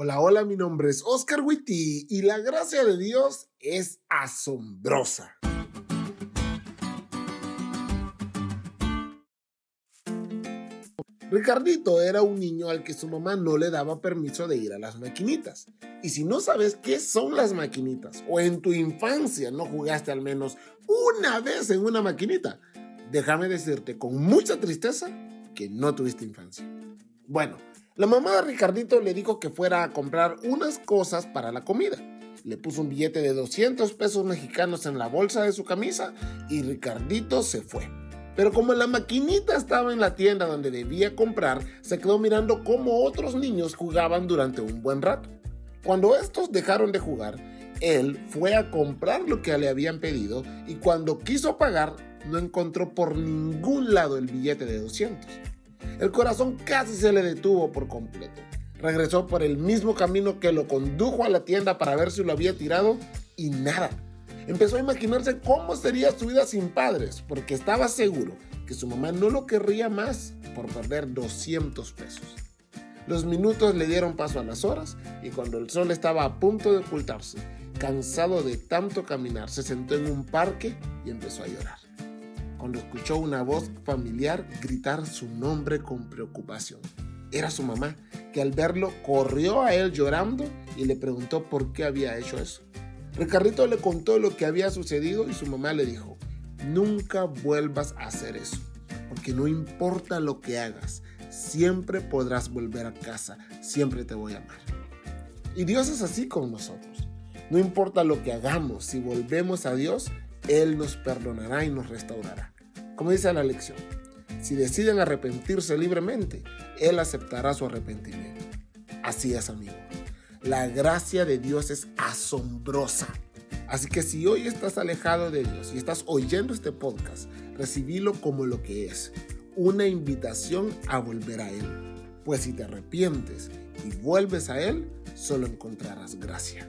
Hola, hola, mi nombre es Oscar Witty y la gracia de Dios es asombrosa. Ricardito era un niño al que su mamá no le daba permiso de ir a las maquinitas. Y si no sabes qué son las maquinitas o en tu infancia no jugaste al menos una vez en una maquinita, déjame decirte con mucha tristeza que no tuviste infancia. Bueno, la mamá de Ricardito le dijo que fuera a comprar unas cosas para la comida. Le puso un billete de 200 pesos mexicanos en la bolsa de su camisa y Ricardito se fue. Pero como la maquinita estaba en la tienda donde debía comprar, se quedó mirando cómo otros niños jugaban durante un buen rato. Cuando estos dejaron de jugar, él fue a comprar lo que le habían pedido y cuando quiso pagar, no encontró por ningún lado el billete de 200. El corazón casi se le detuvo por completo. Regresó por el mismo camino que lo condujo a la tienda para ver si lo había tirado y nada. Empezó a imaginarse cómo sería su vida sin padres, porque estaba seguro que su mamá no lo querría más por perder 200 pesos. Los minutos le dieron paso a las horas y cuando el sol estaba a punto de ocultarse, cansado de tanto caminar, se sentó en un parque y empezó a llorar cuando escuchó una voz familiar gritar su nombre con preocupación. Era su mamá, que al verlo corrió a él llorando y le preguntó por qué había hecho eso. Ricardito le contó lo que había sucedido y su mamá le dijo, nunca vuelvas a hacer eso, porque no importa lo que hagas, siempre podrás volver a casa, siempre te voy a amar. Y Dios es así con nosotros. No importa lo que hagamos, si volvemos a Dios, él nos perdonará y nos restaurará. Como dice la lección, si deciden arrepentirse libremente, Él aceptará su arrepentimiento. Así es, amigo. La gracia de Dios es asombrosa. Así que si hoy estás alejado de Dios y estás oyendo este podcast, recibílo como lo que es, una invitación a volver a Él. Pues si te arrepientes y vuelves a Él, solo encontrarás gracia.